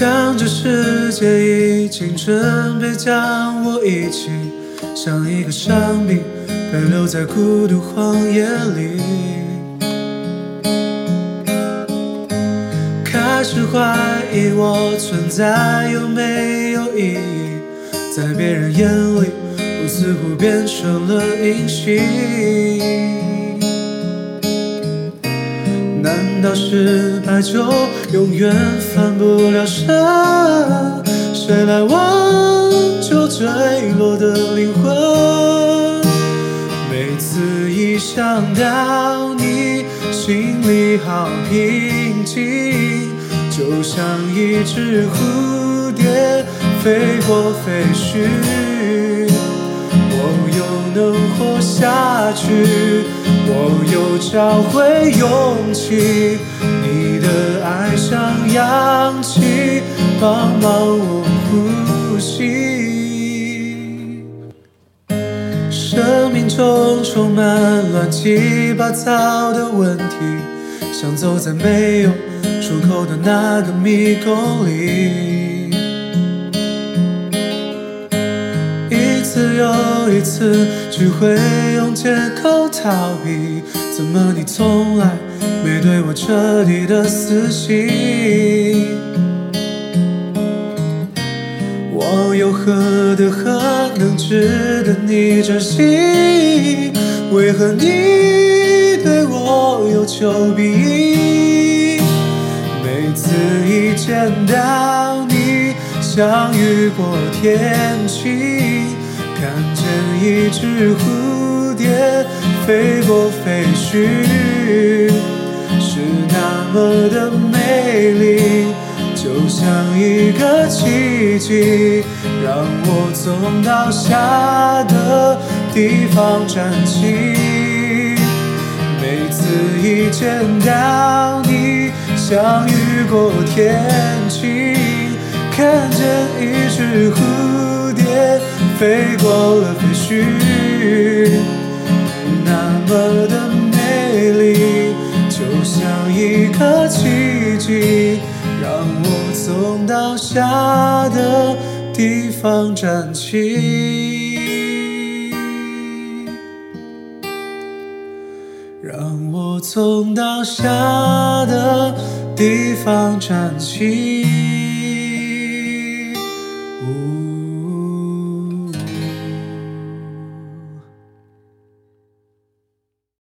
当这世界已经准备将我遗弃，像一个伤兵被留在孤独荒野里，开始怀疑我存在有没有意义，在别人眼里，我似乎变成了隐形。难道失败就永远翻不了身？谁来挽救坠落的灵魂？每次一想到你，心里好平静，就像一只蝴蝶飞过废墟，我又能活下去。我又找回勇气，你的爱像氧气，帮忙我呼吸。生命中充满乱七八糟的问题，像走在没有出口的那个迷宫里，一次又一次。只会借口逃避，怎么你从来没对我彻底的死心？我又何德何能值得你珍惜？为何你对我有求必应？每次一见到你，像雨过天晴。看见一只蝴蝶飞过废墟，是那么的美丽，就像一个奇迹，让我从倒下的地方站起。每次一见到你，像雨过天晴，看见一只蝴蝶。飞过了废墟，一个奇迹，让我从倒下的地方站起，让我从倒下的地方站起。